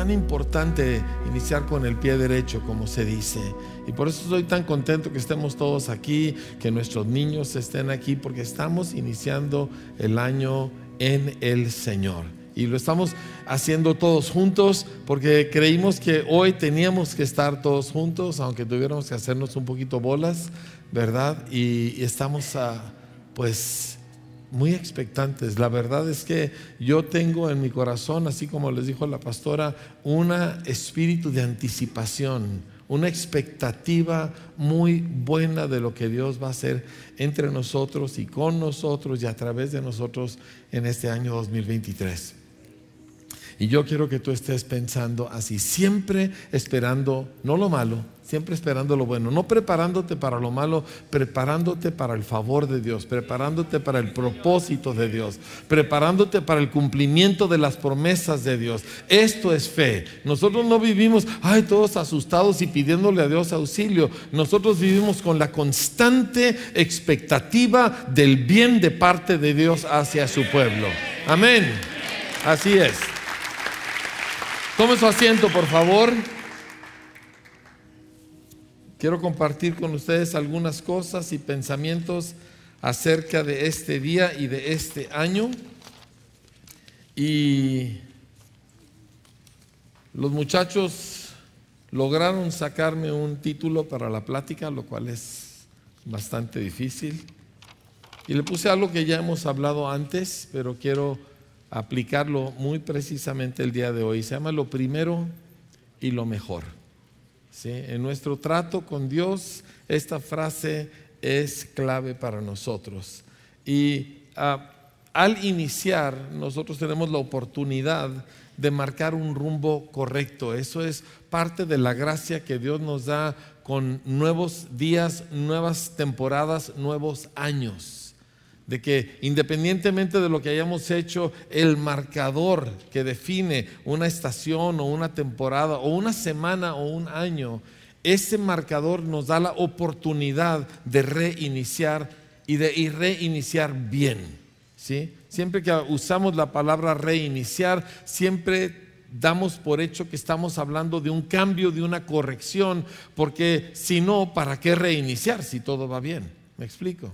tan importante iniciar con el pie derecho, como se dice. Y por eso estoy tan contento que estemos todos aquí, que nuestros niños estén aquí, porque estamos iniciando el año en el Señor. Y lo estamos haciendo todos juntos porque creímos que hoy teníamos que estar todos juntos, aunque tuviéramos que hacernos un poquito bolas, ¿verdad? Y, estamos a, pues muy expectantes. La verdad es que yo tengo en mi corazón, así como les dijo la pastora, un espíritu de anticipación, una expectativa muy buena de lo que Dios va a hacer entre nosotros y con nosotros y a través de nosotros en este año 2023. Y yo quiero que tú estés pensando así, siempre esperando, no lo malo, siempre esperando lo bueno, no preparándote para lo malo, preparándote para el favor de Dios, preparándote para el propósito de Dios, preparándote para el cumplimiento de las promesas de Dios. Esto es fe. Nosotros no vivimos, ay, todos asustados y pidiéndole a Dios auxilio. Nosotros vivimos con la constante expectativa del bien de parte de Dios hacia su pueblo. Amén. Así es. Tome su asiento, por favor. Quiero compartir con ustedes algunas cosas y pensamientos acerca de este día y de este año. Y los muchachos lograron sacarme un título para la plática, lo cual es bastante difícil. Y le puse algo que ya hemos hablado antes, pero quiero aplicarlo muy precisamente el día de hoy. Se llama lo primero y lo mejor. En nuestro trato con Dios, esta frase es clave para nosotros. Y ah, al iniciar, nosotros tenemos la oportunidad de marcar un rumbo correcto. Eso es parte de la gracia que Dios nos da con nuevos días, nuevas temporadas, nuevos años de que independientemente de lo que hayamos hecho, el marcador que define una estación o una temporada o una semana o un año, ese marcador nos da la oportunidad de reiniciar y de reiniciar bien. ¿sí? Siempre que usamos la palabra reiniciar, siempre damos por hecho que estamos hablando de un cambio, de una corrección, porque si no, ¿para qué reiniciar si todo va bien? ¿Me explico?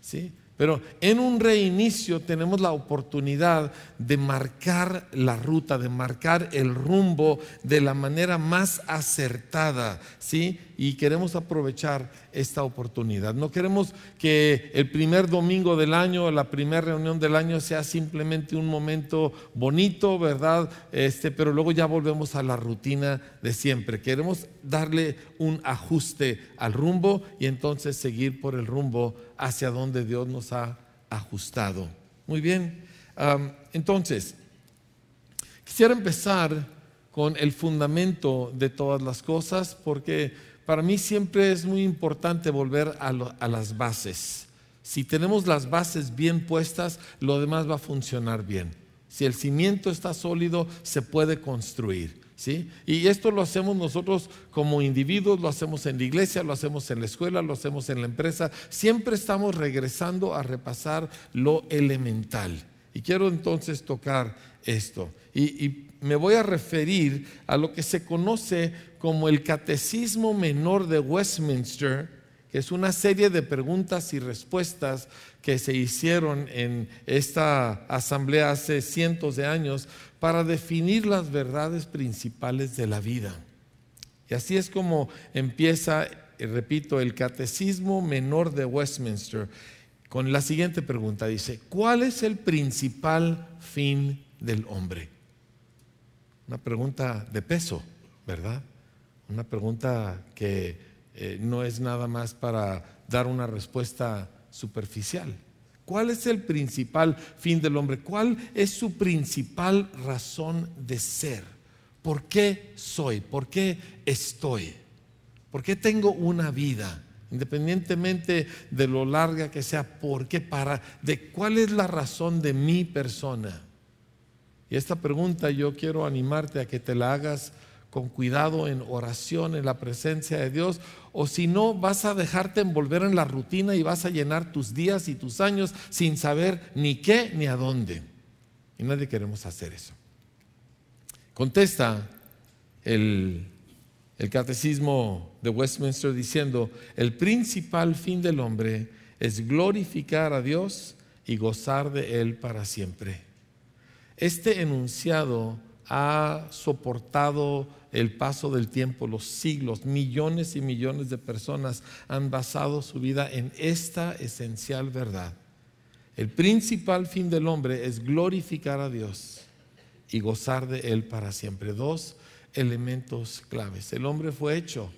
¿Sí? Pero en un reinicio tenemos la oportunidad de marcar la ruta, de marcar el rumbo de la manera más acertada, ¿sí? Y queremos aprovechar esta oportunidad. No queremos que el primer domingo del año, la primera reunión del año sea simplemente un momento bonito, ¿verdad? Este, pero luego ya volvemos a la rutina de siempre. Queremos darle un ajuste al rumbo y entonces seguir por el rumbo hacia donde Dios nos ha ajustado. Muy bien, entonces, quisiera empezar con el fundamento de todas las cosas, porque para mí siempre es muy importante volver a, las bases. Si tenemos las bases bien puestas, lo demás va a funcionar bien. Si el cimiento está sólido, se puede construir. Y esto lo hacemos nosotros como individuos, lo hacemos en la iglesia, lo hacemos en la escuela, lo hacemos en la empresa. Siempre estamos regresando a repasar lo elemental. Y quiero entonces tocar esto. y me voy a referir a lo que se conoce como el Catecismo Menor de Westminster, que es una serie de preguntas y respuestas que se hicieron en esta asamblea hace cientos de años para definir las verdades principales de la vida. Y así es como empieza, repito, el Catecismo Menor de Westminster con la siguiente pregunta. Dice, ¿cuál es el principal fin del hombre? Una pregunta de peso, ¿verdad? Una pregunta que eh, no es nada más para dar una respuesta superficial. ¿Cuál es el principal fin del hombre? ¿Cuál es su principal razón de ser? ¿Por qué soy? ¿Por qué estoy? ¿Por qué tengo una vida? Independientemente de lo larga que sea, ¿por qué para? ¿De cuál es la razón de mi persona? Y esta pregunta yo quiero animarte a que te la hagas con cuidado en oración, en la presencia de Dios, o si no, vas a dejarte envolver en la rutina y vas a llenar tus días y tus años sin saber ni qué ni a dónde. Y nadie queremos hacer eso. Contesta el, el catecismo de Westminster diciendo, el principal fin del hombre es glorificar a Dios y gozar de Él para siempre. Este enunciado ha soportado el paso del tiempo, los siglos, millones y millones de personas han basado su vida en esta esencial verdad. El principal fin del hombre es glorificar a Dios y gozar de Él para siempre. Dos elementos claves. El hombre fue hecho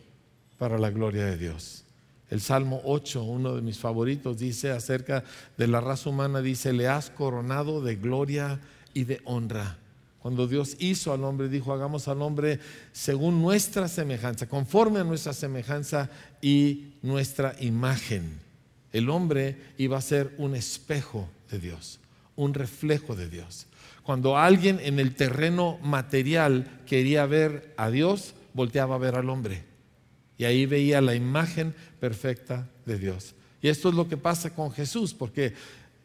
para la gloria de Dios. El Salmo 8, uno de mis favoritos, dice acerca de la raza humana, dice, le has coronado de gloria y de honra. Cuando Dios hizo al hombre, dijo, hagamos al hombre según nuestra semejanza, conforme a nuestra semejanza y nuestra imagen. El hombre iba a ser un espejo de Dios, un reflejo de Dios. Cuando alguien en el terreno material quería ver a Dios, volteaba a ver al hombre. Y ahí veía la imagen perfecta de Dios. Y esto es lo que pasa con Jesús, porque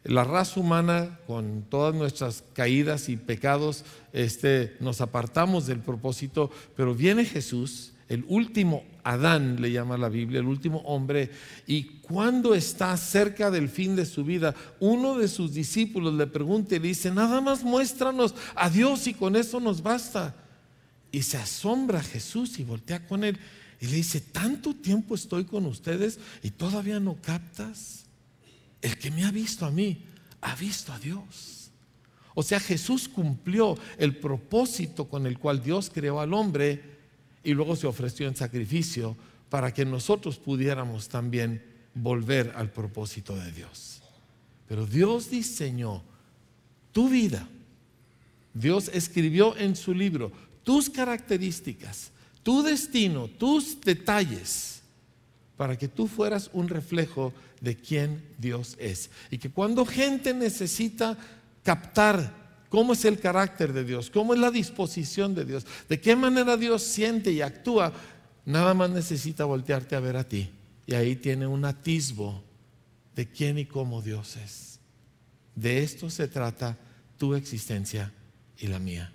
la raza humana, con todas nuestras caídas y pecados, este, nos apartamos del propósito, pero viene Jesús, el último Adán le llama la Biblia, el último hombre, y cuando está cerca del fin de su vida, uno de sus discípulos le pregunta y dice, nada más muéstranos a Dios y con eso nos basta. Y se asombra Jesús y voltea con él y le dice, tanto tiempo estoy con ustedes y todavía no captas. El que me ha visto a mí, ha visto a Dios. O sea, Jesús cumplió el propósito con el cual Dios creó al hombre y luego se ofreció en sacrificio para que nosotros pudiéramos también volver al propósito de Dios. Pero Dios diseñó tu vida. Dios escribió en su libro tus características, tu destino, tus detalles para que tú fueras un reflejo de quién Dios es. Y que cuando gente necesita captar cómo es el carácter de Dios, cómo es la disposición de Dios, de qué manera Dios siente y actúa, nada más necesita voltearte a ver a ti. Y ahí tiene un atisbo de quién y cómo Dios es. De esto se trata tu existencia y la mía.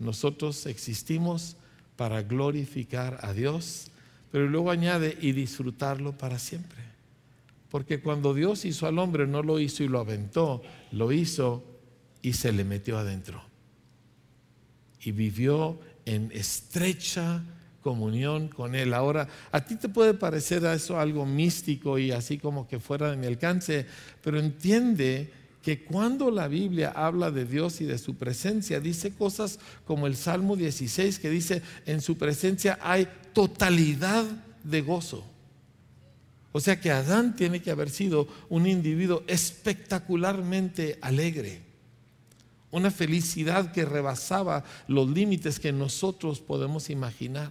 Nosotros existimos para glorificar a Dios pero luego añade y disfrutarlo para siempre. Porque cuando Dios hizo al hombre, no lo hizo y lo aventó, lo hizo y se le metió adentro. Y vivió en estrecha comunión con Él. Ahora, a ti te puede parecer eso algo místico y así como que fuera de mi alcance, pero entiende que cuando la Biblia habla de Dios y de su presencia, dice cosas como el Salmo 16 que dice, en su presencia hay totalidad de gozo. O sea que Adán tiene que haber sido un individuo espectacularmente alegre, una felicidad que rebasaba los límites que nosotros podemos imaginar,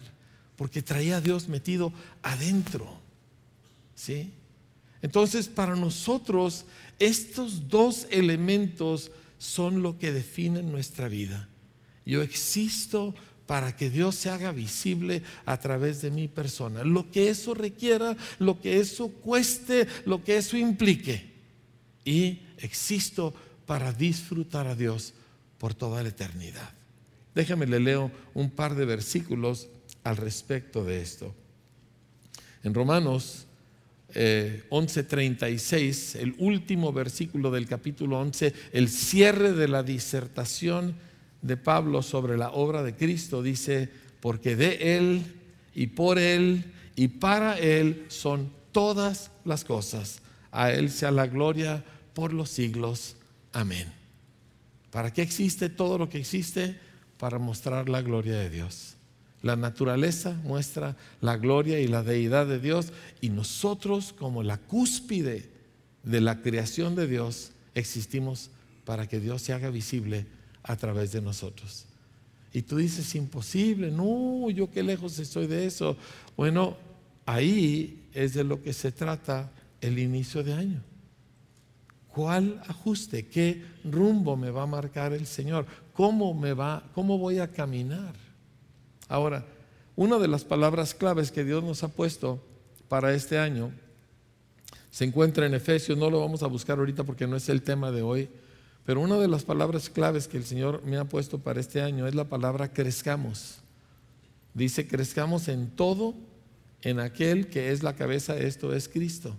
porque traía a Dios metido adentro. ¿Sí? Entonces, para nosotros, estos dos elementos son lo que definen nuestra vida. Yo existo para que Dios se haga visible a través de mi persona. Lo que eso requiera, lo que eso cueste, lo que eso implique. Y existo para disfrutar a Dios por toda la eternidad. Déjame le leo un par de versículos al respecto de esto. En Romanos 11:36, eh, el último versículo del capítulo 11, el cierre de la disertación de Pablo sobre la obra de Cristo, dice, porque de Él y por Él y para Él son todas las cosas. A Él sea la gloria por los siglos. Amén. ¿Para qué existe todo lo que existe? Para mostrar la gloria de Dios. La naturaleza muestra la gloria y la deidad de Dios y nosotros como la cúspide de la creación de Dios existimos para que Dios se haga visible a través de nosotros. Y tú dices, imposible, no, yo qué lejos estoy de eso. Bueno, ahí es de lo que se trata el inicio de año. ¿Cuál ajuste, qué rumbo me va a marcar el Señor? ¿Cómo me va, cómo voy a caminar? Ahora, una de las palabras claves que Dios nos ha puesto para este año se encuentra en Efesios, no lo vamos a buscar ahorita porque no es el tema de hoy, pero una de las palabras claves que el Señor me ha puesto para este año es la palabra crezcamos. Dice, crezcamos en todo en aquel que es la cabeza, esto es Cristo.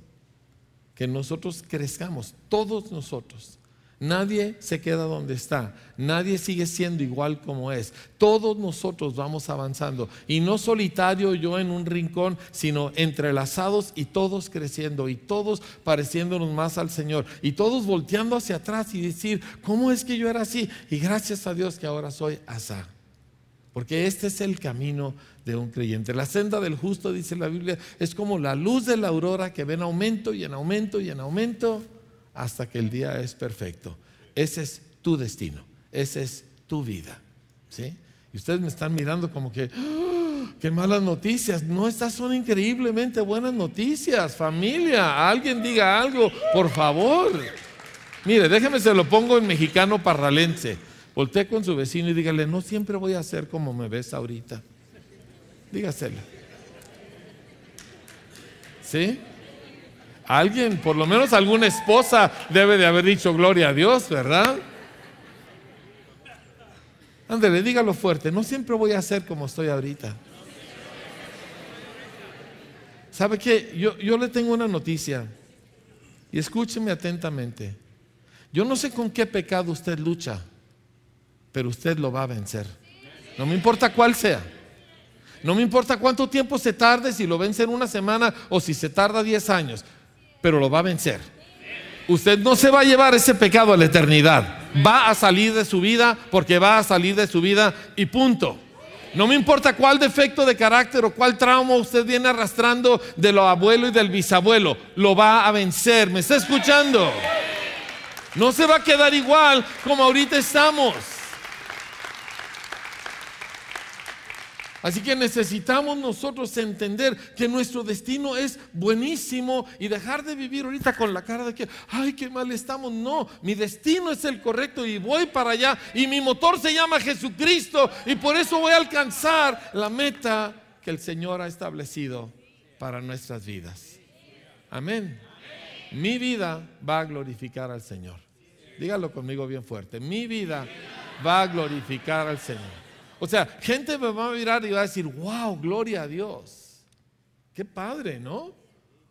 Que nosotros crezcamos, todos nosotros. Nadie se queda donde está, nadie sigue siendo igual como es. Todos nosotros vamos avanzando y no solitario yo en un rincón, sino entrelazados y todos creciendo y todos pareciéndonos más al Señor y todos volteando hacia atrás y decir, ¿cómo es que yo era así? Y gracias a Dios que ahora soy asá. Porque este es el camino de un creyente. La senda del justo, dice la Biblia, es como la luz de la aurora que ven aumento y en aumento y en aumento hasta que el día es perfecto. Ese es tu destino, esa es tu vida. ¿sí? Y ustedes me están mirando como que, ¡Ah! qué malas noticias. No, estas son increíblemente buenas noticias. Familia, alguien diga algo, por favor. Mire, déjeme se lo pongo en mexicano parralense. Voltea con su vecino y dígale, no siempre voy a ser como me ves ahorita. Dígaselo. ¿Sí? Alguien, por lo menos alguna esposa debe de haber dicho gloria a Dios, ¿verdad? Ándale, dígalo fuerte, no siempre voy a ser como estoy ahorita. ¿Sabe qué? Yo, yo le tengo una noticia y escúcheme atentamente. Yo no sé con qué pecado usted lucha, pero usted lo va a vencer. No me importa cuál sea. No me importa cuánto tiempo se tarde, si lo vence en una semana o si se tarda 10 años pero lo va a vencer. Usted no se va a llevar ese pecado a la eternidad. Va a salir de su vida porque va a salir de su vida y punto. No me importa cuál defecto de carácter o cuál trauma usted viene arrastrando de lo abuelo y del bisabuelo, lo va a vencer. ¿Me está escuchando? No se va a quedar igual como ahorita estamos. Así que necesitamos nosotros entender que nuestro destino es buenísimo y dejar de vivir ahorita con la cara de que, ay, qué mal estamos. No, mi destino es el correcto y voy para allá y mi motor se llama Jesucristo y por eso voy a alcanzar la meta que el Señor ha establecido para nuestras vidas. Amén. Mi vida va a glorificar al Señor. Dígalo conmigo bien fuerte. Mi vida va a glorificar al Señor. O sea, gente me va a mirar y va a decir, wow, gloria a Dios. Qué padre, ¿no?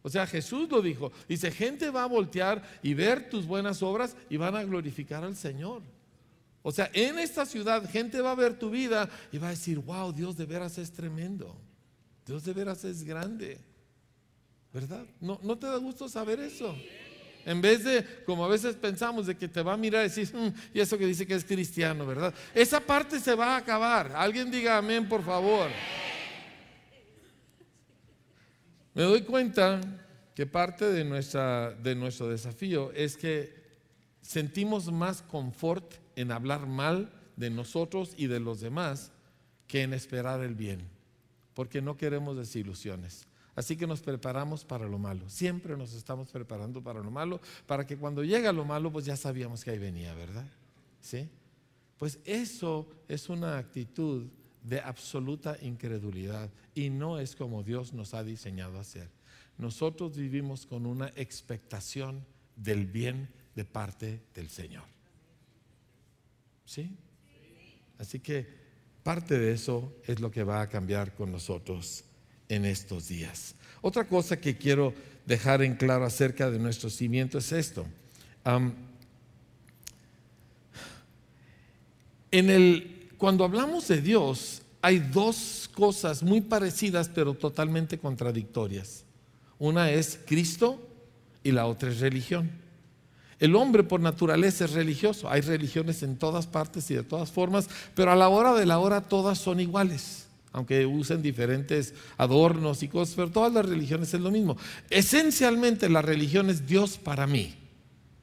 O sea, Jesús lo dijo. Dice, gente va a voltear y ver tus buenas obras y van a glorificar al Señor. O sea, en esta ciudad gente va a ver tu vida y va a decir, wow, Dios de veras es tremendo. Dios de veras es grande. ¿Verdad? ¿No, no te da gusto saber eso? En vez de, como a veces pensamos, de que te va a mirar y decir, mm, y eso que dice que es cristiano, ¿verdad? Esa parte se va a acabar. Alguien diga amén, por favor. Me doy cuenta que parte de, nuestra, de nuestro desafío es que sentimos más confort en hablar mal de nosotros y de los demás que en esperar el bien, porque no queremos desilusiones. Así que nos preparamos para lo malo. Siempre nos estamos preparando para lo malo, para que cuando llega lo malo, pues ya sabíamos que ahí venía, ¿verdad? ¿Sí? Pues eso es una actitud de absoluta incredulidad y no es como Dios nos ha diseñado a hacer. Nosotros vivimos con una expectación del bien de parte del Señor. ¿Sí? Así que parte de eso es lo que va a cambiar con nosotros en estos días. Otra cosa que quiero dejar en claro acerca de nuestro cimiento es esto. en el, cuando hablamos de Dios, hay dos cosas muy parecidas pero totalmente contradictorias. Una es Cristo y la otra es religión. El hombre por naturaleza es religioso. Hay religiones en todas partes y de todas formas, pero a la hora de la hora todas son iguales aunque usen diferentes adornos y cosas, pero todas las religiones es lo mismo. Esencialmente la religión es Dios para mí.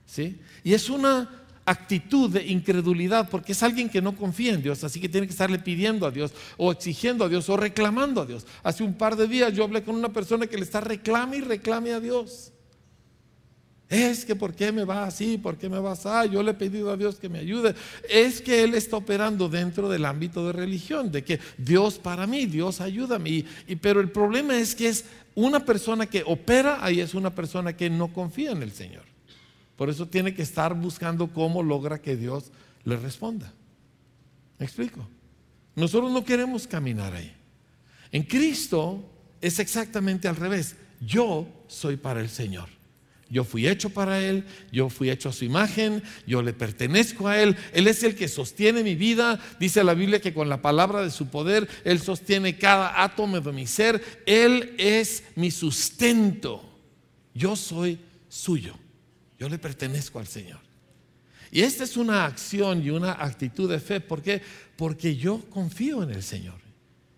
¿sí? Y es una actitud de incredulidad porque es alguien que no confía en Dios, así que tiene que estarle pidiendo a Dios o exigiendo a Dios o reclamando a Dios. Hace un par de días yo hablé con una persona que le está reclame y reclame a Dios. Es que ¿por qué me va así? ¿Por qué me va así? Yo le he pedido a Dios que me ayude. Es que Él está operando dentro del ámbito de religión, de que Dios para mí, Dios ayuda a mí. Y, pero el problema es que es una persona que opera, ahí es una persona que no confía en el Señor. Por eso tiene que estar buscando cómo logra que Dios le responda. ¿Me explico? Nosotros no queremos caminar ahí. En Cristo es exactamente al revés. Yo soy para el Señor. Yo fui hecho para Él, yo fui hecho a su imagen, yo le pertenezco a Él, Él es el que sostiene mi vida. Dice la Biblia que con la palabra de su poder Él sostiene cada átomo de mi ser. Él es mi sustento. Yo soy suyo, yo le pertenezco al Señor. Y esta es una acción y una actitud de fe. ¿Por qué? Porque yo confío en el Señor.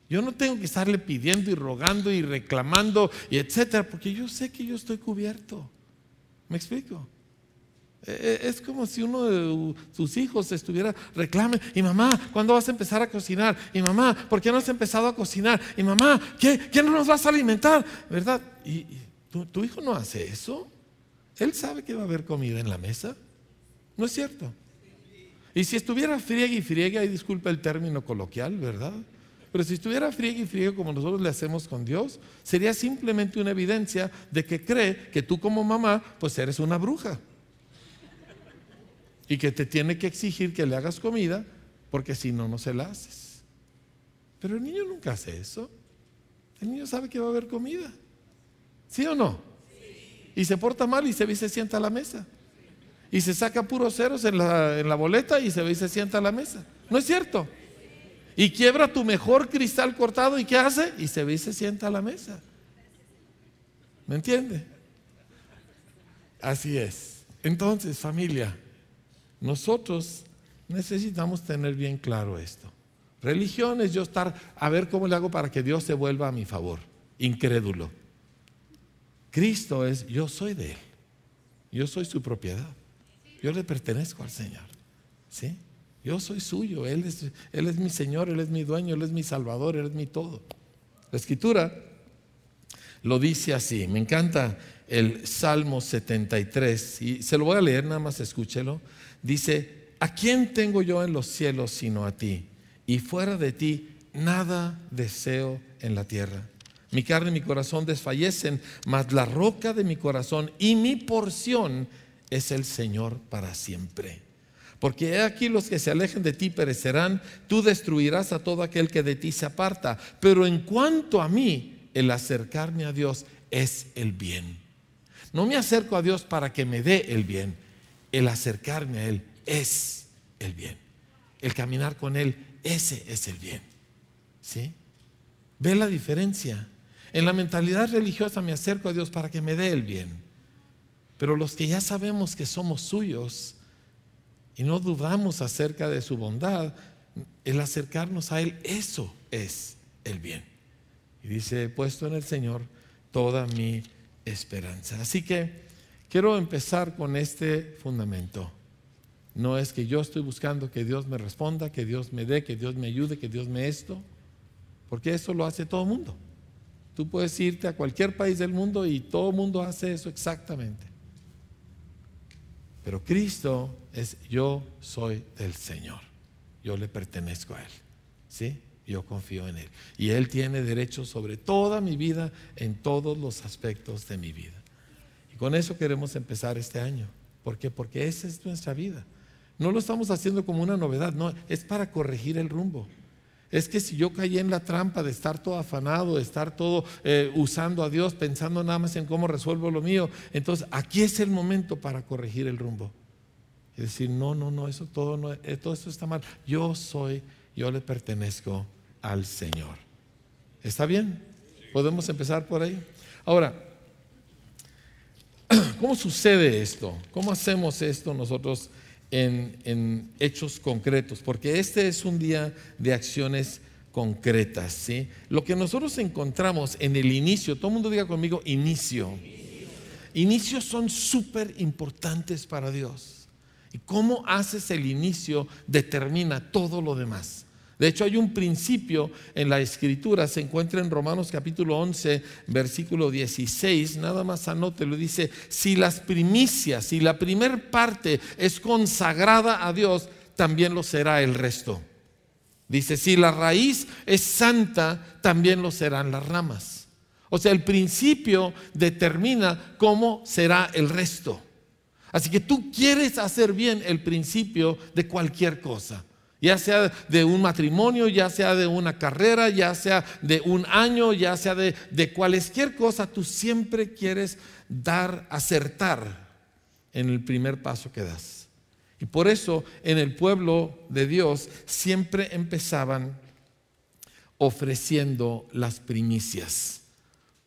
Yo no tengo que estarle pidiendo y rogando y reclamando y etcétera, porque yo sé que yo estoy cubierto. ¿Me explico? E, e, es como si uno de sus hijos estuviera reclame, y mamá, ¿cuándo vas a empezar a cocinar? Y mamá, ¿por qué no has empezado a cocinar? Y mamá, ¿qué, ¿qué no nos vas a alimentar? ¿Verdad? ¿Y, tu, hijo no hace eso? Él sabe que va a haber comida en la mesa. ¿No es cierto? Y si estuviera friega y friega, y disculpa el término coloquial, ¿verdad? Pero si estuviera friegue y friegue como nosotros le hacemos con Dios, sería simplemente una evidencia de que cree que tú como mamá, pues eres una bruja. Y que te tiene que exigir que le hagas comida, porque si no, no se la haces. Pero el niño nunca hace eso. El niño sabe que va a haber comida. ¿Sí o no? Y se porta mal y se ve y se sienta a la mesa. Y se saca puros ceros en la, en la boleta y se ve y se sienta a la mesa. ¿No es cierto? Y quiebra tu mejor cristal cortado y ¿qué hace? Y se ve y se sienta a la mesa. ¿Me entiende? Así es. Entonces, familia, nosotros necesitamos tener bien claro esto. Religión es yo estar a ver cómo le hago para que Dios se vuelva a mi favor. Incrédulo. Cristo es yo soy de Él. Yo soy su propiedad. Yo le pertenezco al Señor. ¿Sí? Yo soy suyo, él es, él es mi Señor, Él es mi dueño, Él es mi Salvador, Él es mi todo. La escritura lo dice así, me encanta el Salmo 73, y se lo voy a leer, nada más escúchelo. Dice, ¿a quién tengo yo en los cielos sino a ti? Y fuera de ti nada deseo en la tierra. Mi carne y mi corazón desfallecen, mas la roca de mi corazón y mi porción es el Señor para siempre. Porque he aquí los que se alejen de ti perecerán, tú destruirás a todo aquel que de ti se aparta. Pero en cuanto a mí, el acercarme a Dios es el bien. No me acerco a Dios para que me dé el bien. El acercarme a Él es el bien. El caminar con Él, ese es el bien. ¿Sí? ¿Ve la diferencia? En la mentalidad religiosa me acerco a Dios para que me dé el bien. Pero los que ya sabemos que somos suyos, y no dudamos acerca de su bondad, el acercarnos a Él, eso es el bien. Y dice, he puesto en el Señor toda mi esperanza. Así que quiero empezar con este fundamento. No es que yo estoy buscando que Dios me responda, que Dios me dé, que Dios me ayude, que Dios me esto, porque eso lo hace todo el mundo. Tú puedes irte a cualquier país del mundo y todo el mundo hace eso exactamente. Pero Cristo es yo soy del Señor. Yo le pertenezco a Él. ¿Sí? Yo confío en Él. Y Él tiene derecho sobre toda mi vida en todos los aspectos de mi vida. Y con eso queremos empezar este año. ¿Por qué? Porque esa es nuestra vida. No lo estamos haciendo como una novedad, no, es para corregir el rumbo. Es que si yo caí en la trampa de estar todo afanado, de estar todo eh, usando a Dios, pensando nada más en cómo resuelvo lo mío, entonces aquí es el momento para corregir el rumbo. Decir, no, no, no, eso todo, no, eh, todo esto está mal. Yo soy, yo le pertenezco al Señor. ¿Está bien? ¿Podemos empezar por ahí? Ahora, ¿cómo sucede esto? ¿Cómo hacemos esto nosotros? en, hechos concretos, porque este es un día de acciones concretas. ¿sí? Lo que nosotros encontramos en el inicio, todo el mundo diga conmigo, inicio. Inicios son súper importantes para Dios. Y cómo haces el inicio determina todo lo demás. De hecho, hay un principio en la escritura, se encuentra en Romanos capítulo 11, versículo 16, nada más anótelo, dice, si las primicias, si la primer parte es consagrada a Dios, también lo será el resto. Dice, si la raíz es santa, también lo serán las ramas. O sea, el principio determina cómo será el resto. Así que tú quieres hacer bien el principio de cualquier cosa. Ya sea de un matrimonio, ya sea de una carrera, ya sea de un año, ya sea de, cualquier cosa, tú siempre quieres dar, acertar en el primer paso que das. Y por eso en el pueblo de Dios siempre empezaban ofreciendo las primicias.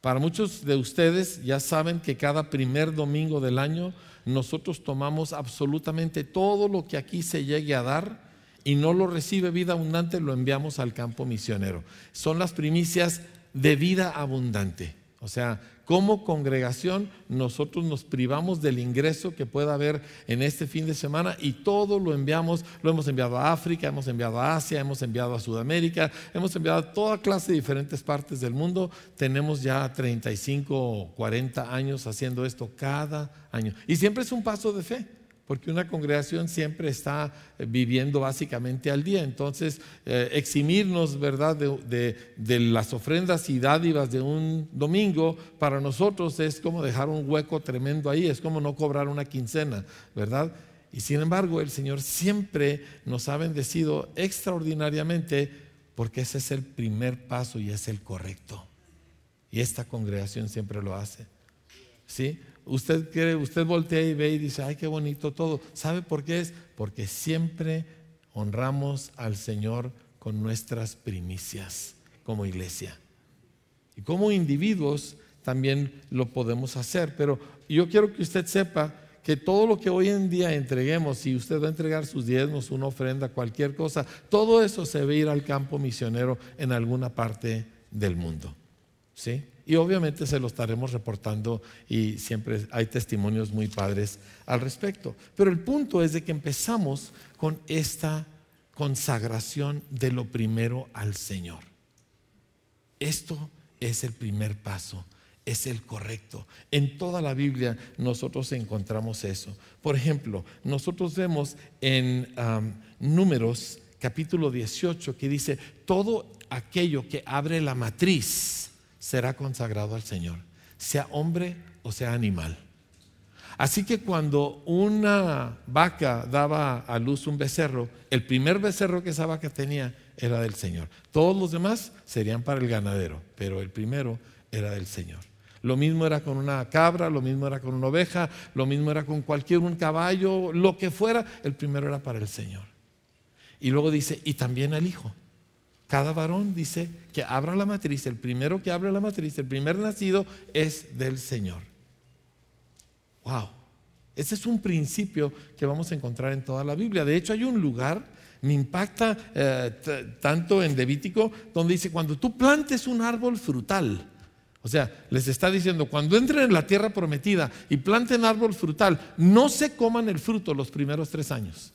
Para muchos de ustedes ya saben que cada primer domingo del año nosotros tomamos absolutamente todo lo que aquí se llegue a dar y no lo recibe vida abundante, lo enviamos al campo misionero. Son las primicias de vida abundante. O sea, como congregación nosotros nos privamos del ingreso que pueda haber en este fin de semana y todo lo enviamos, lo hemos enviado a África, hemos enviado a Asia, hemos enviado a Sudamérica, hemos enviado a toda clase de diferentes partes del mundo. Tenemos ya 35 o 40 años haciendo esto cada año. Y siempre es un paso de fe porque una congregación siempre está eh, viviendo básicamente al día. Entonces, eh, eximirnos, ¿verdad?, de, de, las ofrendas y dádivas de un domingo, para nosotros es como dejar un hueco tremendo ahí, es como no cobrar una quincena, ¿verdad? Y sin embargo, el Señor siempre nos ha bendecido extraordinariamente porque ese es el primer paso y es el correcto. Y esta congregación siempre lo hace. ¿Sí? Usted quiere, usted voltea y ve y dice, ay, qué bonito todo. ¿Sabe por qué es? Porque siempre honramos al Señor con nuestras primicias como iglesia. Y como individuos también lo podemos hacer. Pero yo quiero que usted sepa que todo lo que hoy en día entreguemos, si usted va a entregar sus diezmos, una ofrenda, cualquier cosa, todo eso se a ir al campo misionero en alguna parte del mundo. ¿Sí? Y obviamente se lo estaremos reportando y siempre hay testimonios muy padres al respecto. Pero el punto es de que empezamos con esta consagración de lo primero al Señor. Esto es el primer paso, es el correcto. En toda la Biblia nosotros encontramos eso. Por ejemplo, nosotros vemos en Números capítulo 18 que dice, todo aquello que abre la matriz, será consagrado al Señor, sea hombre o sea animal. Así que cuando una vaca daba a luz un becerro, el primer becerro que esa vaca tenía era del Señor. Todos los demás serían para el ganadero, pero el primero era del Señor. Lo mismo era con una cabra, lo mismo era con una oveja, lo mismo era con cualquier un caballo, lo que fuera, el primero era para el Señor. Y luego dice, y también al hijo. Cada varón dice que abra la matriz, el primero que abre la matriz, el primer nacido es del Señor. Wow. Ese es un principio que vamos a encontrar en toda la Biblia. De hecho, hay un lugar, me impacta eh, tanto en Levítico, donde dice, cuando tú plantes un árbol frutal, o sea, les está diciendo, cuando entren en la tierra prometida y planten árbol frutal, no se coman el fruto los primeros tres años.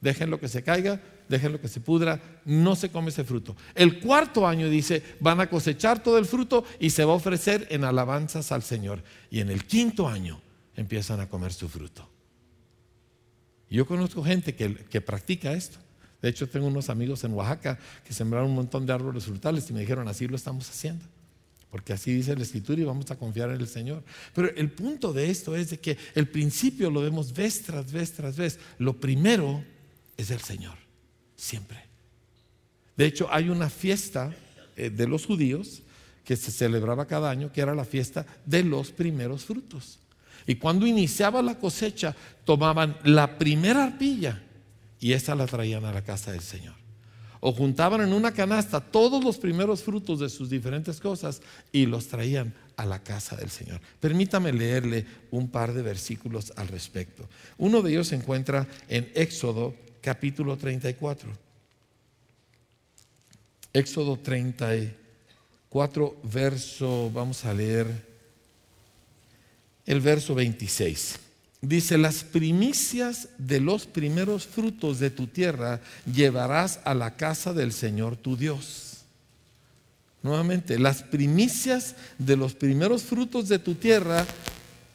Déjenlo que se caiga, déjenlo que se pudra, no se come ese fruto. El cuarto año dice, van a cosechar todo el fruto y se va a ofrecer en alabanzas al Señor. Y en el quinto año empiezan a comer su fruto. Yo conozco gente que, practica esto. De hecho, tengo unos amigos en Oaxaca que sembraron un montón de árboles frutales y me dijeron, así lo estamos haciendo. Porque así dice la escritura y vamos a confiar en el Señor. Pero el punto de esto es de que el principio lo vemos vez tras vez tras vez. Lo primero es el Señor, siempre. De hecho, hay una fiesta eh, de los judíos que se celebraba cada año, que era la fiesta de los primeros frutos. Y cuando iniciaba la cosecha, tomaban la primera arpilla y esa la traían a la casa del Señor. O juntaban en una canasta todos los primeros frutos de sus diferentes cosas y los traían a la casa del Señor. Permítame leerle un par de versículos al respecto. Uno de ellos se encuentra en Éxodo capítulo 34. Éxodo 34, verso, vamos a leer el verso 26. Dice, las primicias de los primeros frutos de tu tierra llevarás a la casa del Señor tu Dios. Nuevamente, las primicias de los primeros frutos de tu tierra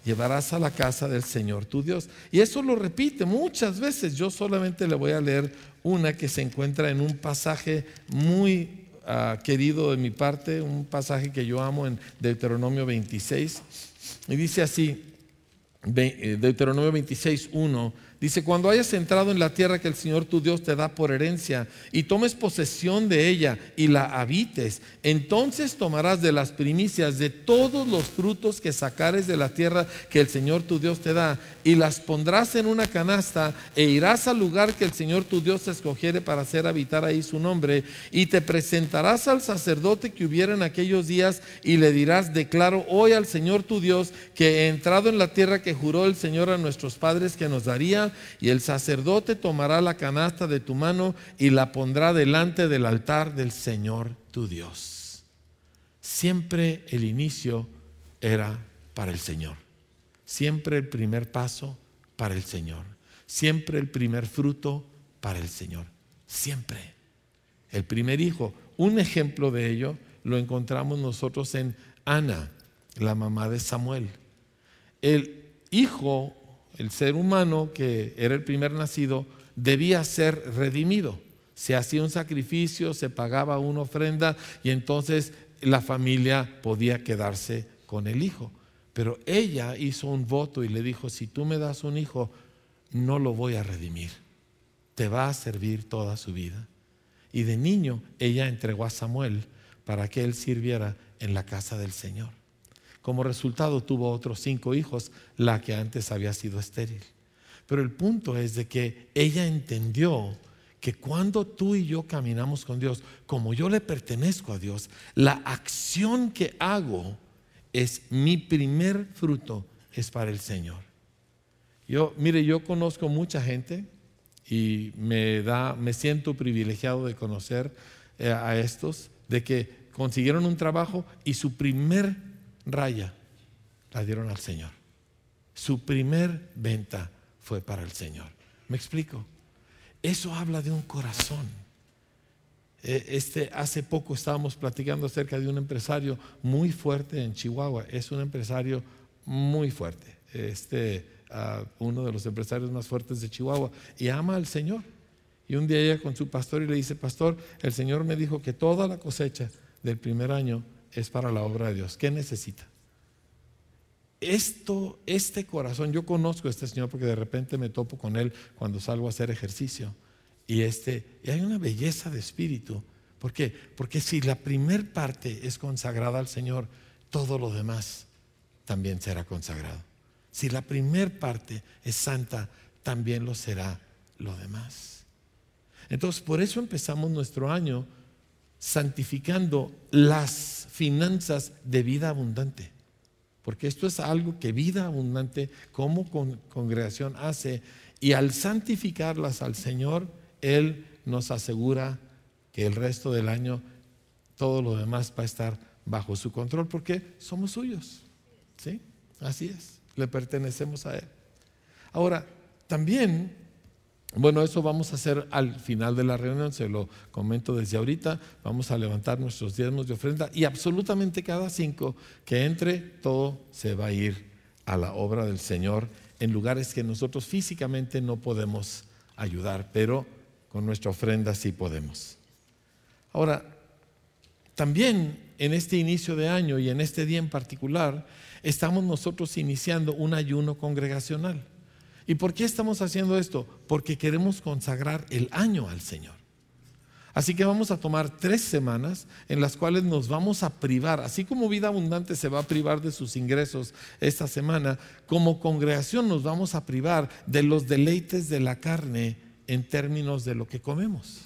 llevarás a la casa del Señor tu Dios. Y eso lo repite muchas veces. Yo solamente le voy a leer una que se encuentra en un pasaje muy ah, querido de mi parte, un pasaje que yo amo en Deuteronomio 26. Y dice así, eh, Deuteronomio 26, 1, Dice, cuando hayas entrado en la tierra que el Señor tu Dios te da por herencia y tomes posesión de ella y la habites, entonces tomarás de las primicias de todos los frutos que sacares de la tierra que el Señor tu Dios te da y las pondrás en una canasta e irás al lugar que el Señor tu Dios escogiere para hacer habitar ahí su nombre y te presentarás al sacerdote que hubiera en aquellos días y le dirás, declaro hoy al Señor tu Dios que he entrado en la tierra que juró el Señor a nuestros padres que nos daría y el sacerdote tomará la canasta de tu mano y la pondrá delante del altar del Señor tu Dios. Siempre el inicio era para el Señor. Siempre el primer paso para el Señor. Siempre el primer fruto para el Señor. Siempre. El primer hijo. Un ejemplo de ello lo encontramos nosotros en Ana, la mamá de Samuel. El hijo el ser humano, que era el primer nacido, debía ser redimido. Se hacía un sacrificio, se pagaba una ofrenda y entonces la familia podía quedarse con el hijo. Pero ella hizo un voto y le dijo, si tú me das un hijo, no lo voy a redimir. Te va a servir toda su vida. Y de niño ella entregó a Samuel para que él sirviera en la casa del Señor. Como resultado tuvo otros cinco hijos, la que antes había sido estéril. Pero el punto es de que ella entendió que cuando tú y yo caminamos con Dios, como yo le pertenezco a Dios, la acción que hago es mi primer fruto, es para el Señor. Yo, mire, yo conozco mucha gente y me da, me siento privilegiado de conocer eh, a estos, de que consiguieron un trabajo y su primer raya la dieron al Señor. Su primer venta fue para el Señor. ¿Me explico? Eso habla de un corazón. E, este, hace poco estábamos platicando acerca de un empresario muy fuerte en Chihuahua. Es un empresario muy fuerte. Este, uno de los empresarios más fuertes de Chihuahua. Y ama al Señor. Y un día ella con su pastor y le dice, pastor, el Señor me dijo que toda la cosecha del primer año es para la obra de Dios. ¿Qué necesita? Esto, este corazón, yo conozco a este Señor porque de repente me topo con Él cuando salgo a hacer ejercicio. Y, este, y hay una belleza de espíritu. ¿Por qué? Porque si la primer parte es consagrada al Señor, todo lo demás también será consagrado. Si la primer parte es santa, también lo será lo demás. Entonces, por eso empezamos nuestro año santificando las finanzas de vida abundante. Porque esto es algo que vida abundante como congregación hace. Y al santificarlas al Señor, Él nos asegura que el resto del año todo lo demás va a estar bajo su control porque somos suyos. ¿Sí? Así es. Le pertenecemos a Él. Ahora, también bueno, eso vamos a hacer al final de la reunión, se lo comento desde ahorita. Vamos a levantar nuestros diezmos de ofrenda y absolutamente cada cinco que entre, todo se va a ir a la obra del Señor en lugares que nosotros físicamente no podemos ayudar, pero con nuestra ofrenda sí podemos. Ahora, también en este inicio de año y en este día en particular, estamos nosotros iniciando un ayuno congregacional. ¿Y por qué estamos haciendo esto? Porque queremos consagrar el año al Señor. Así que vamos a tomar tres semanas en las cuales nos vamos a privar, así como vida abundante se va a privar de sus ingresos esta semana, como congregación nos vamos a privar de los deleites de la carne en términos de lo que comemos,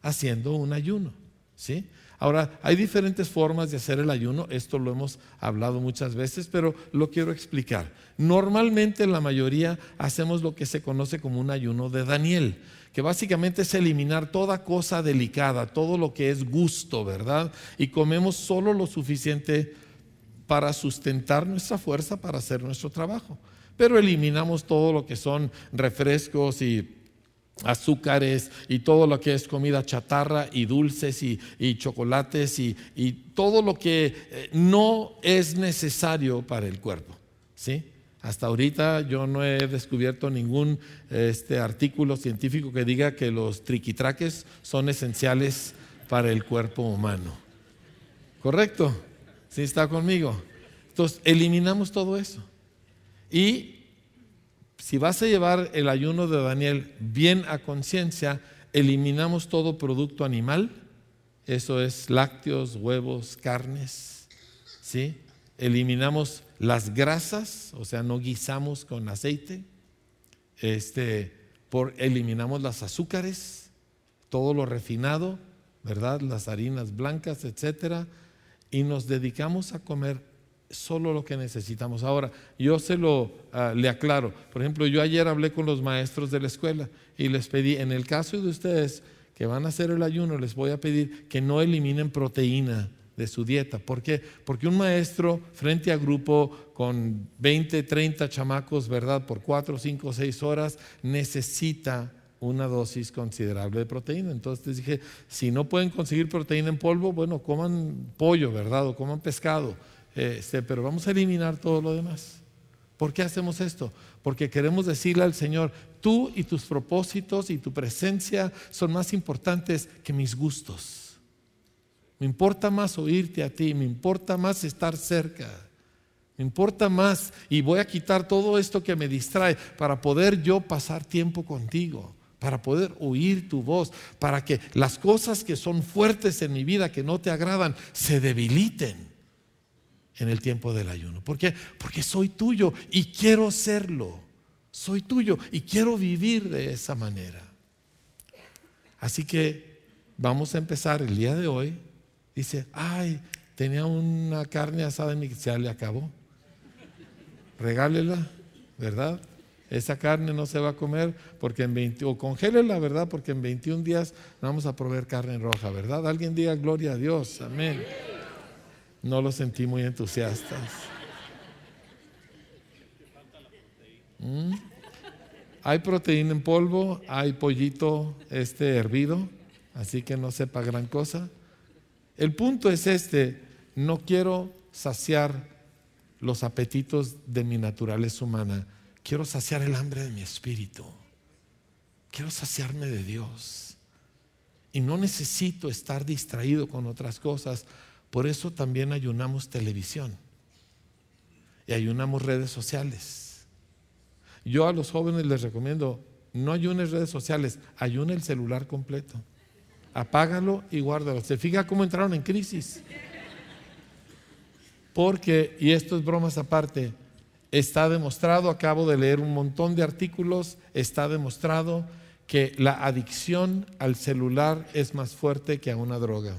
haciendo un ayuno. ¿sí? Ahora, hay diferentes formas de hacer el ayuno, esto lo hemos hablado muchas veces, pero lo quiero explicar. Normalmente la mayoría hacemos lo que se conoce como un ayuno de Daniel, que básicamente es eliminar toda cosa delicada, todo lo que es gusto, ¿verdad? Y comemos solo lo suficiente para sustentar nuestra fuerza para hacer nuestro trabajo. Pero eliminamos todo lo que son refrescos y azúcares y todo lo que es comida chatarra y dulces y, chocolates y, todo lo que eh, no es necesario para el cuerpo. ¿sí? Hasta ahorita yo no he descubierto ningún este, artículo científico que diga que los triquitraques son esenciales para el cuerpo humano. ¿Correcto? ¿Sí está conmigo? Entonces, eliminamos todo eso. Y si vas a llevar el ayuno de Daniel bien a conciencia, eliminamos todo producto animal, eso es lácteos, huevos, carnes, ¿sí? Eliminamos las grasas, o sea, no guisamos con aceite, este, por, eliminamos las azúcares, todo lo refinado, ¿verdad? Las harinas blancas, etcétera, y nos dedicamos a comer solo lo que necesitamos. Ahora, yo se lo ah, le aclaro. Por ejemplo, yo ayer hablé con los maestros de la escuela y les pedí, en el caso de ustedes que van a hacer el ayuno, les voy a pedir que no eliminen proteína de su dieta. ¿Por qué? Porque un maestro frente a grupo con 20, 30 chamacos, ¿verdad? Por 4, 5, 6 horas, necesita una dosis considerable de proteína. Entonces les dije, si no pueden conseguir proteína en polvo, bueno, coman pollo, ¿verdad? O coman pescado este, pero vamos a eliminar todo lo demás. ¿Por qué hacemos esto? Porque queremos decirle al Señor, tú y tus propósitos y tu presencia son más importantes que mis gustos. Me importa más oírte a ti, me importa más estar cerca. Me importa más y voy a quitar todo esto que me distrae para poder yo pasar tiempo contigo, para poder oír tu voz, para que las cosas que son fuertes en mi vida, que no te agradan, se debiliten en el tiempo del ayuno. ¿Por qué? Porque soy tuyo y quiero serlo. Soy tuyo y quiero vivir de esa manera. Así que vamos a empezar el día de hoy. Dice, ay, tenía una carne asada en mi ya le acabó. Regálela, ¿verdad? Esa carne no se va a comer porque en 20, o congélela, ¿verdad? Porque en 21 días vamos a proveer carne roja, ¿verdad? Alguien diga gloria a Dios, amén no los sentí muy entusiastas. ¿Mm? Hay proteína en polvo, hay pollito este hervido, así que no sepa gran cosa. El punto es este, no quiero saciar los apetitos de mi naturaleza humana, quiero saciar el hambre de mi espíritu. Quiero saciarme de Dios. Y no necesito estar distraído con otras cosas por eso también ayunamos televisión y ayunamos redes sociales. Yo a los jóvenes les recomiendo, no ayunes redes sociales, ayune el celular completo. Apágalo y guárdalo. Se fija cómo entraron en crisis. Porque, y esto es bromas aparte, está demostrado, acabo de leer un montón de artículos, está demostrado que la adicción al celular es más fuerte que a una droga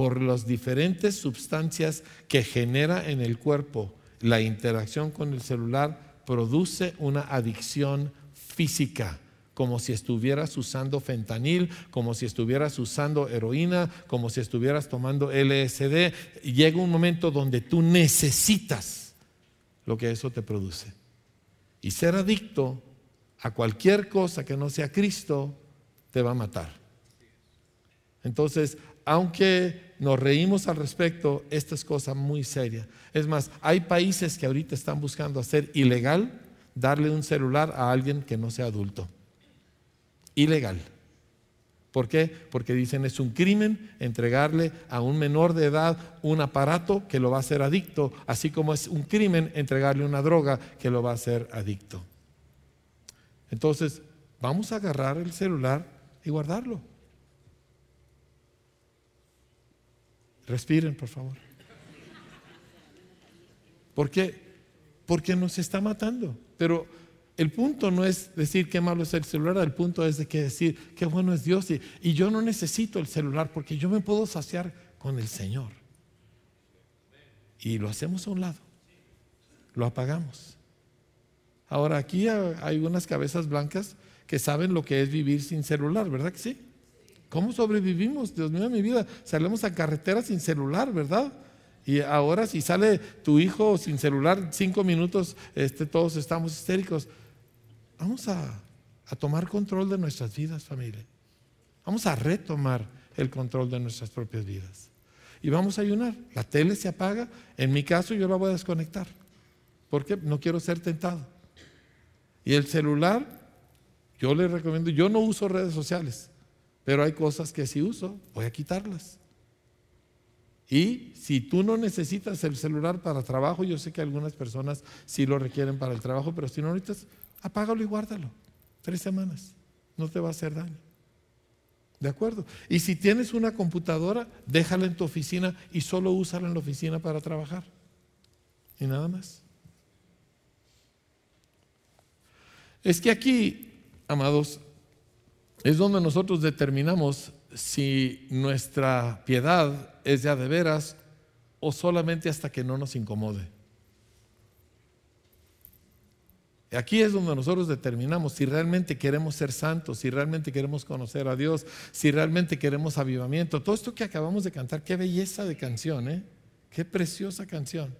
por las diferentes sustancias que genera en el cuerpo. La interacción con el celular produce una adicción física, como si estuvieras usando fentanil, como si estuvieras usando heroína, como si estuvieras tomando LSD. Llega un momento donde tú necesitas lo que eso te produce. Y ser adicto a cualquier cosa que no sea Cristo te va a matar. Entonces, aunque nos reímos al respecto, esta es cosa muy seria. Es más, hay países que ahorita están buscando hacer ilegal darle un celular a alguien que no sea adulto. Ilegal. ¿Por qué? Porque dicen es un crimen entregarle a un menor de edad un aparato que lo va a hacer adicto, así como es un crimen entregarle una droga que lo va a hacer adicto. Entonces, vamos a agarrar el celular y guardarlo. Respiren, por favor. ¿Por qué? Porque nos está matando. Pero el punto no es decir qué malo es el celular, el punto es de que decir qué bueno es Dios. Y, y yo no necesito el celular porque yo me puedo saciar con el Señor. Y lo hacemos a un lado. Lo apagamos. Ahora aquí hay unas cabezas blancas que saben lo que es vivir sin celular, ¿verdad que sí? ¿Cómo sobrevivimos? Dios mío, mi vida. Salimos a carretera sin celular, ¿verdad? Y ahora si sale tu hijo sin celular cinco minutos, este, todos estamos histéricos. Vamos a, tomar control de nuestras vidas, familia. Vamos a retomar el control de nuestras propias vidas. Y vamos a ayunar. La tele se apaga. En mi caso yo la voy a desconectar. Porque no quiero ser tentado. Y el celular, yo le recomiendo, yo no uso redes sociales. Pero hay cosas que si uso, voy a quitarlas. Y si tú no necesitas el celular para trabajo, yo sé que algunas personas sí lo requieren para el trabajo, pero si no necesitas, apágalo y guárdalo. Tres semanas. No te va a hacer daño. ¿De acuerdo? Y si tienes una computadora, déjala en tu oficina y solo úsala en la oficina para trabajar. Y nada más. Es que aquí, amados, es donde nosotros determinamos si nuestra piedad es ya de veras o solamente hasta que no nos incomode. Aquí es donde nosotros determinamos si realmente queremos ser santos, si realmente queremos conocer a Dios, si realmente queremos avivamiento. Todo esto que acabamos de cantar, qué belleza de canción, ¿eh? Qué preciosa canción.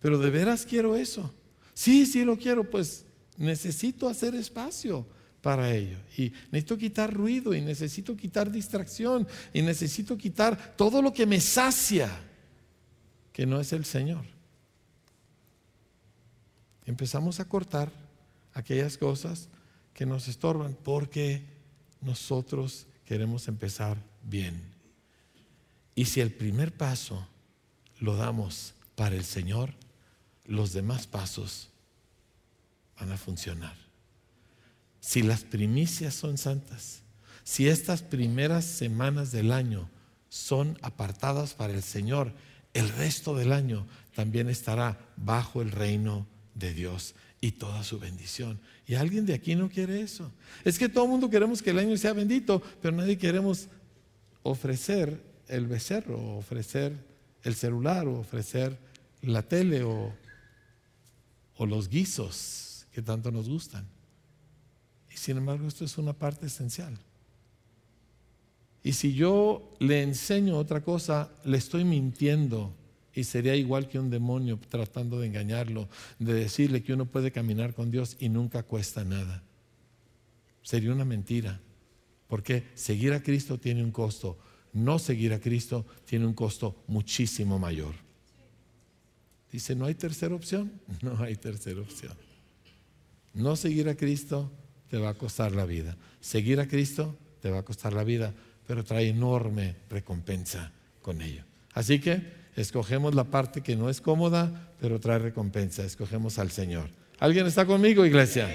Pero de veras quiero eso. Sí, sí lo quiero, pues necesito hacer espacio para ello. Y necesito quitar ruido y necesito quitar distracción y necesito quitar todo lo que me sacia, que no es el Señor. Empezamos a cortar aquellas cosas que nos estorban porque nosotros queremos empezar bien. Y si el primer paso lo damos para el Señor, los demás pasos van a funcionar. Si las primicias son santas, si estas primeras semanas del año son apartadas para el Señor, el resto del año también estará bajo el reino de Dios y toda su bendición. Y alguien de aquí no quiere eso. Es que todo el mundo queremos que el año sea bendito, pero nadie queremos ofrecer el becerro, ofrecer el celular, o ofrecer la tele, o los guisos que tanto nos gustan. Y sin embargo, esto es una parte esencial. Y si yo le enseño otra cosa, le estoy mintiendo y sería igual que un demonio tratando de engañarlo, de decirle que uno puede caminar con Dios y nunca cuesta nada. Sería una mentira. Porque seguir a Cristo tiene un costo. No seguir a Cristo tiene un costo muchísimo mayor. Dice, ¿no hay tercera opción? No hay tercera opción. No seguir a Cristo te va a costar la vida. Seguir a Cristo te va a costar la vida, pero trae enorme recompensa con ello. Así que escogemos la parte que no es cómoda, pero trae recompensa. Escogemos al Señor. ¿Alguien está conmigo, iglesia?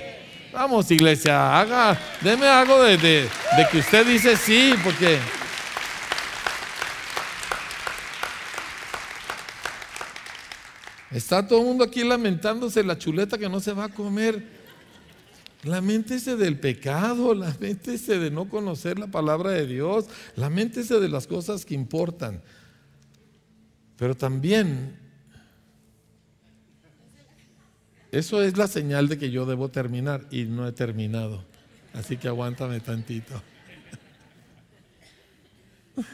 Vamos, iglesia, haga, deme algo de, de, que usted dice sí, porque... Está todo el mundo aquí lamentándose la chuleta que no se va a comer. Lamentese del pecado, lamentese de no conocer la palabra de Dios, lamentese de las cosas que importan. Pero también eso es la señal de que yo debo terminar y no he terminado. Así que aguántame tantito.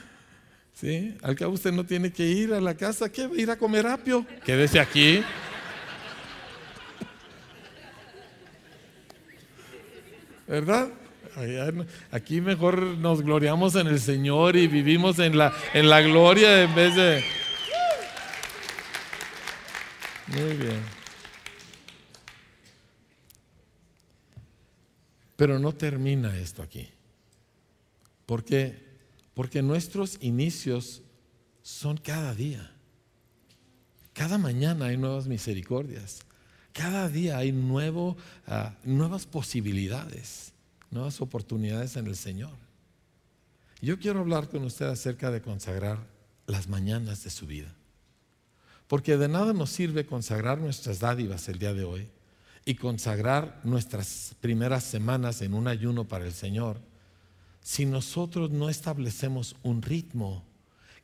¿Sí? Al cabo usted no tiene que ir a la casa, ¿qué? Ir a comer apio. Quédese aquí. ¿Verdad? Aquí mejor nos gloriamos en el Señor y vivimos en la, en la gloria en vez de muy bien. Pero no termina esto aquí. ¿Por qué? Porque nuestros inicios son cada día. Cada mañana hay nuevas misericordias. Cada día hay ah, nuevas posibilidades, nuevas oportunidades en el Señor. Yo quiero hablar con usted acerca de consagrar las mañanas de su vida. Porque de nada nos sirve consagrar nuestras dádivas el día de hoy y consagrar nuestras primeras semanas en un ayuno para el Señor si nosotros no establecemos un ritmo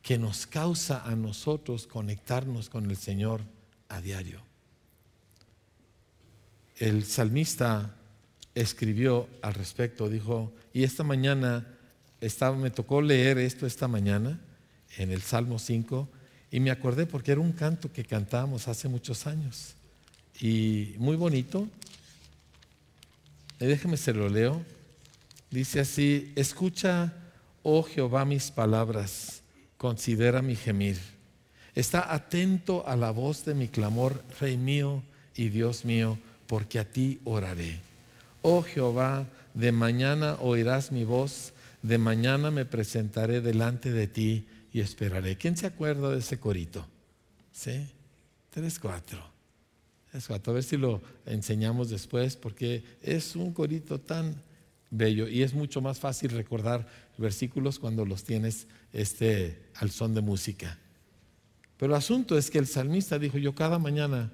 que nos causa a nosotros conectarnos con el Señor a diario. El salmista escribió al respecto, dijo, y esta mañana estaba, me tocó leer esto esta mañana en el Salmo 5 y me acordé porque era un canto que cantábamos hace muchos años. Y muy bonito. Y déjeme se lo leo. Dice así, escucha, oh Jehová, mis palabras, considera mi gemir. Está atento a la voz de mi clamor, Rey mío y Dios mío, porque a ti oraré. Oh Jehová, de mañana oirás mi voz, de mañana me presentaré delante de ti y esperaré. ¿Quién se acuerda de ese corito? ¿Sí? Tres, cuatro. Tres, cuatro. A ver si lo enseñamos después, porque es un corito tan bello y es mucho más fácil recordar versículos cuando los tienes este, al son de música. Pero el asunto es que el salmista dijo, yo cada mañana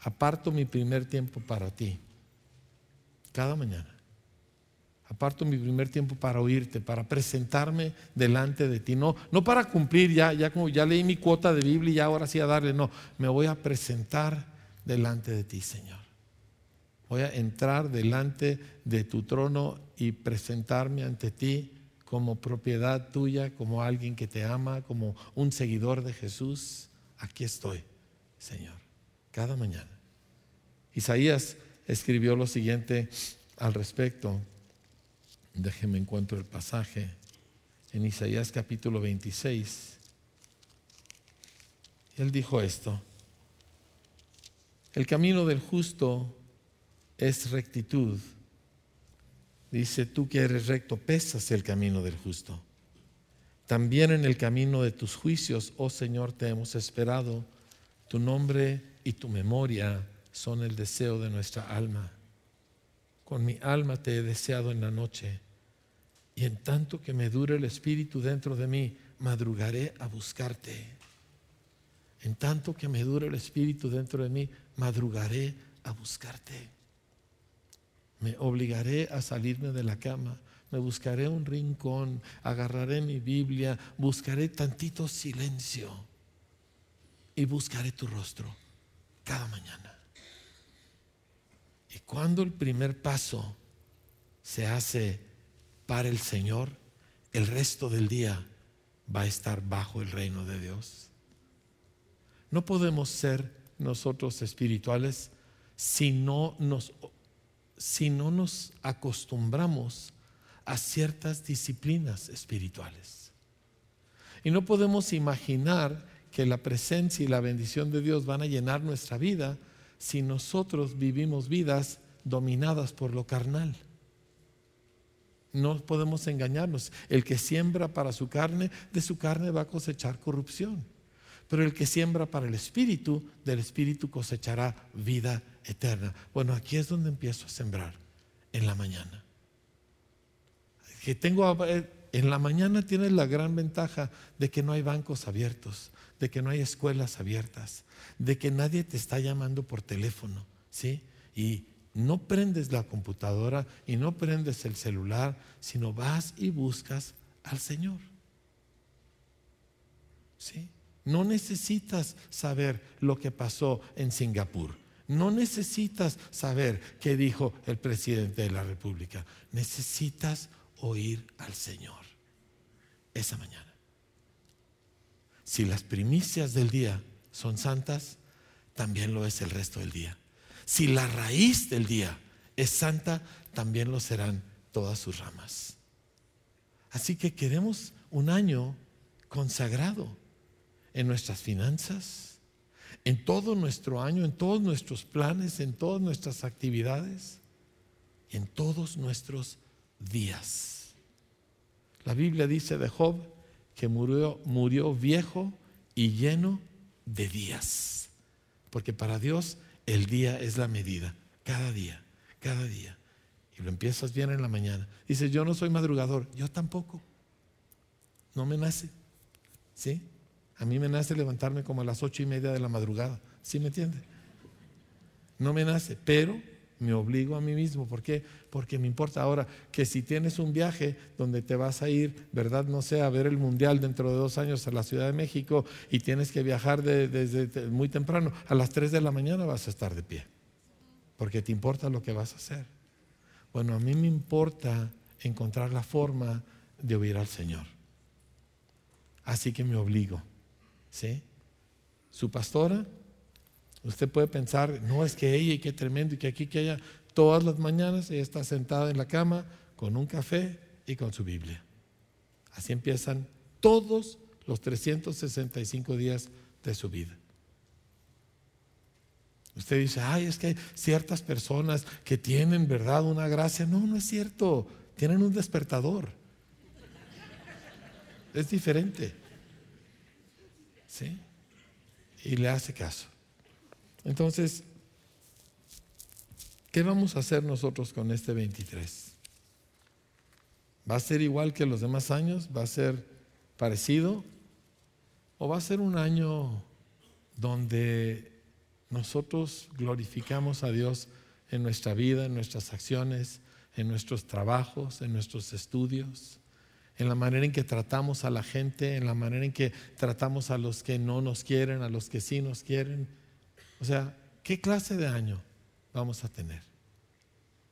aparto mi primer tiempo para ti. Cada mañana. Aparto mi primer tiempo para oírte, para presentarme delante de ti. No, no para cumplir, ya, ya como ya leí mi cuota de Biblia y ya ahora sí a darle. No, me voy a presentar delante de ti, Señor. Voy a entrar delante de tu trono y presentarme ante ti como propiedad tuya, como alguien que te ama, como un seguidor de Jesús. Aquí estoy, Señor, cada mañana. Isaías escribió lo siguiente al respecto. Déjeme encuentro el pasaje en Isaías capítulo 26. Él dijo esto. El camino del justo es rectitud. Dice, tú que eres recto, pesas el camino del justo. También en el camino de tus juicios, oh Señor, te hemos esperado. Tu nombre y tu memoria son el deseo de nuestra alma. Con mi alma te he deseado en la noche y en tanto que me dure el espíritu dentro de mí, madrugaré a buscarte. En tanto que me dure el espíritu dentro de mí, madrugaré a buscarte. Me obligaré a salirme de la cama, me buscaré un rincón, agarraré mi Biblia, buscaré tantito silencio y buscaré tu rostro cada mañana. Y cuando el primer paso se hace para el Señor, el resto del día va a estar bajo el reino de Dios. No podemos ser nosotros espirituales si no nos, si no nos acostumbramos a ciertas disciplinas espirituales. Y no podemos imaginar que la presencia y la bendición de Dios van a llenar nuestra vida si nosotros vivimos vidas dominadas por lo carnal. No podemos engañarnos. El que siembra para su carne, de su carne va a cosechar corrupción. Pero el que siembra para el Espíritu, del Espíritu cosechará vida eterna. Bueno, aquí es donde empiezo a sembrar, en la mañana. Que tengo, en la mañana tienes la gran ventaja de que no hay bancos abiertos, de que no hay escuelas abiertas, de que nadie te está llamando por teléfono, ¿sí? Y no prendes la computadora y no prendes el celular, sino vas y buscas al Señor. ¿Sí? No necesitas saber lo que pasó en Singapur. No necesitas saber qué dijo el presidente de la República. Necesitas oír al Señor esa mañana. Si las primicias del día son santas, también lo es el resto del día. Si la raíz del día es santa, también lo serán todas sus ramas. Así que queremos un año consagrado en nuestras finanzas, en todo nuestro año, en todos nuestros planes, en todas nuestras actividades, en todos nuestros días. La Biblia dice de Job que murió, murió viejo y lleno de días, porque para Dios el día es la medida, cada día, cada día. Y lo empiezas bien en la mañana. Dices, yo no soy madrugador, yo tampoco. No me nace. ¿Sí? A mí me nace levantarme como a las ocho y media de la madrugada. ¿Sí me entiende? No me nace, pero me obligo a mí mismo. ¿Por qué? Porque me importa ahora que si tienes un viaje donde te vas a ir, ¿verdad? No sé, a ver el mundial dentro de dos años a la Ciudad de México y tienes que viajar desde muy temprano, a las 3 de la mañana vas a estar de pie. Porque te importa lo que vas a hacer. Bueno, a mí me importa encontrar la forma de oír al Señor. Así que me obligo. ¿Sí? Su pastora Usted puede pensar, no es que ella y qué tremendo y que aquí que ella todas las mañanas ella está sentada en la cama con un café y con su Biblia. Así empiezan todos los 365 días de su vida. Usted dice, ay, es que hay ciertas personas que tienen, ¿verdad?, una gracia. No, no es cierto. Tienen un despertador. Es diferente. ¿Sí? Y le hace caso. Entonces, ¿qué vamos a hacer nosotros con este 23? ¿Va a ser igual que los demás años? ¿Va a ser parecido? ¿O va a ser un año donde nosotros glorificamos a Dios en nuestra vida, en nuestras acciones, en nuestros trabajos, en nuestros estudios, en la manera en que tratamos a la gente, en la manera en que tratamos a los que no nos quieren, a los que sí nos quieren. O sea, ¿qué clase de año vamos a tener?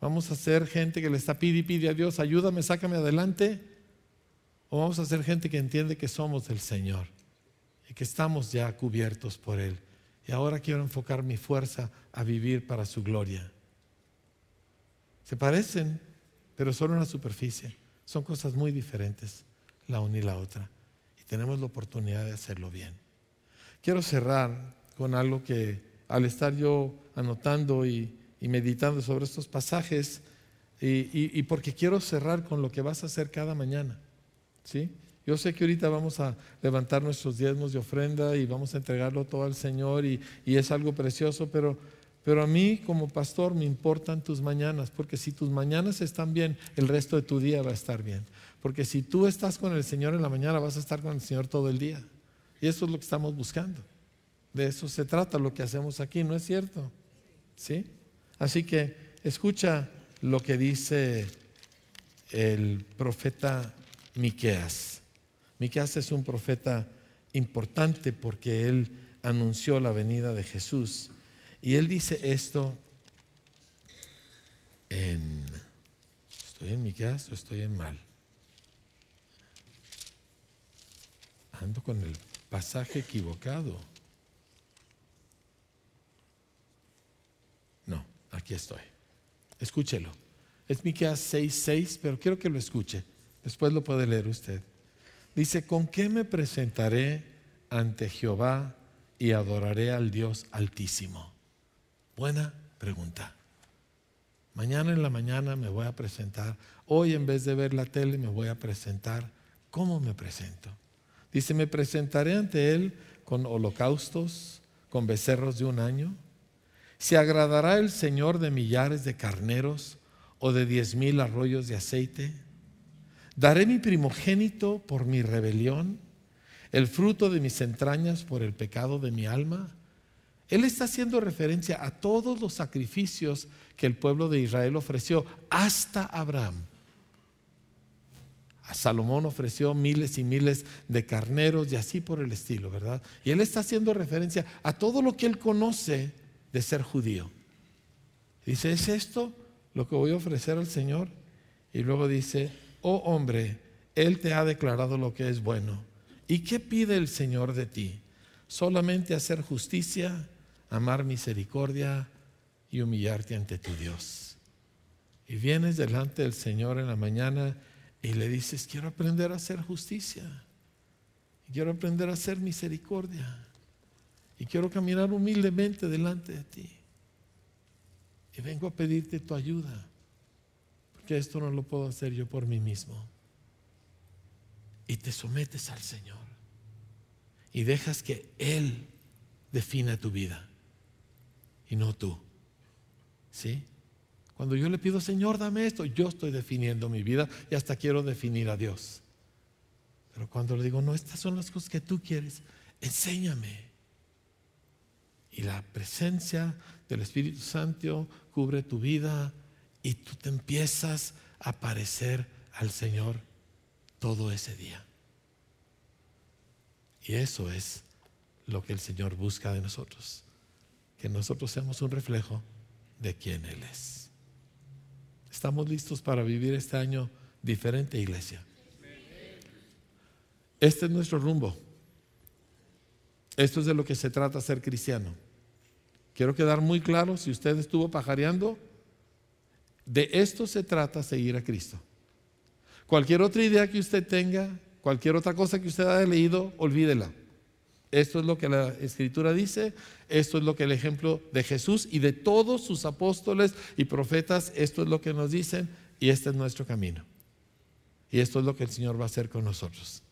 ¿Vamos a ser gente que le está pide y pide a Dios, ayúdame, sácame adelante? ¿O vamos a ser gente que entiende que somos del Señor y que estamos ya cubiertos por Él? Y ahora quiero enfocar mi fuerza a vivir para su gloria. Se parecen, pero solo en la superficie. Son cosas muy diferentes la una y la otra. Y tenemos la oportunidad de hacerlo bien. Quiero cerrar con algo que al estar yo anotando y, meditando sobre estos pasajes, y, porque quiero cerrar con lo que vas a hacer cada mañana. ¿sí? Yo sé que ahorita vamos a levantar nuestros diezmos de ofrenda y vamos a entregarlo todo al Señor y, y es algo precioso, pero pero a mí como pastor me importan tus mañanas, porque si tus mañanas están bien, el resto de tu día va a estar bien. Porque si tú estás con el Señor en la mañana, vas a estar con el Señor todo el día. Y eso es lo que estamos buscando. De eso se trata lo que hacemos aquí, ¿no es cierto? ¿Sí? Así que escucha lo que dice el profeta Miqueas. Miqueas es un profeta importante porque él anunció la venida de Jesús. Y él dice esto. ¿Estoy en mi casa o estoy en mal? Ando con el pasaje equivocado. No, aquí estoy. Escúchelo. Es Miqueas 6:6, pero quiero que lo escuche. Después lo puede leer usted. Dice, ¿con qué me presentaré ante Jehová y adoraré al Dios altísimo? Buena pregunta. Mañana en la mañana me voy a presentar. Hoy en vez de ver la tele me voy a presentar. ¿Cómo me presento? Dice, me presentaré ante Él con holocaustos, con becerros de un año. ¿Se agradará el Señor de millares de carneros o de diez mil arroyos de aceite? ¿Daré mi primogénito por mi rebelión? ¿El fruto de mis entrañas por el pecado de mi alma? Él está haciendo referencia a todos los sacrificios que el pueblo de Israel ofreció, hasta Abraham. A Salomón ofreció miles y miles de carneros y así por el estilo, ¿verdad? Y él está haciendo referencia a todo lo que él conoce de ser judío. Dice, ¿es esto lo que voy a ofrecer al Señor? Y luego dice, oh hombre, Él te ha declarado lo que es bueno. ¿Y qué pide el Señor de ti? Solamente hacer justicia amar misericordia y humillarte ante tu Dios. Y vienes delante del Señor en la mañana y le dices, quiero aprender a hacer justicia. Quiero aprender a hacer misericordia. Y quiero caminar humildemente delante de ti. Y vengo a pedirte tu ayuda. Porque esto no lo puedo hacer yo por mí mismo. Y te sometes al Señor. Y dejas que Él defina tu vida y no tú. ¿Sí? Cuando yo le pido, Señor, dame esto, yo estoy definiendo mi vida y hasta quiero definir a Dios. Pero cuando le digo, no, estas son las cosas que tú quieres, enséñame. Y la presencia del Espíritu Santo cubre tu vida y tú te empiezas a parecer al Señor todo ese día. Y eso es lo que el Señor busca de nosotros que nosotros seamos un reflejo de quién Él es. ¿Estamos listos para vivir este año diferente, iglesia? Este es nuestro rumbo. Esto es de lo que se trata ser cristiano. Quiero quedar muy claro, si usted estuvo pajareando, de esto se trata seguir a Cristo. Cualquier otra idea que usted tenga, cualquier otra cosa que usted haya leído, olvídela. Esto es lo que la escritura dice, esto es lo que el ejemplo de Jesús y de todos sus apóstoles y profetas, esto es lo que nos dicen y este es nuestro camino. Y esto es lo que el Señor va a hacer con nosotros.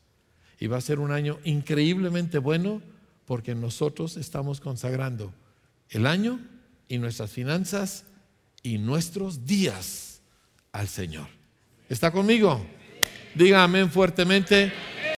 Y va a ser un año increíblemente bueno porque nosotros estamos consagrando el año y nuestras finanzas y nuestros días al Señor. ¿Está conmigo? Diga amén fuertemente.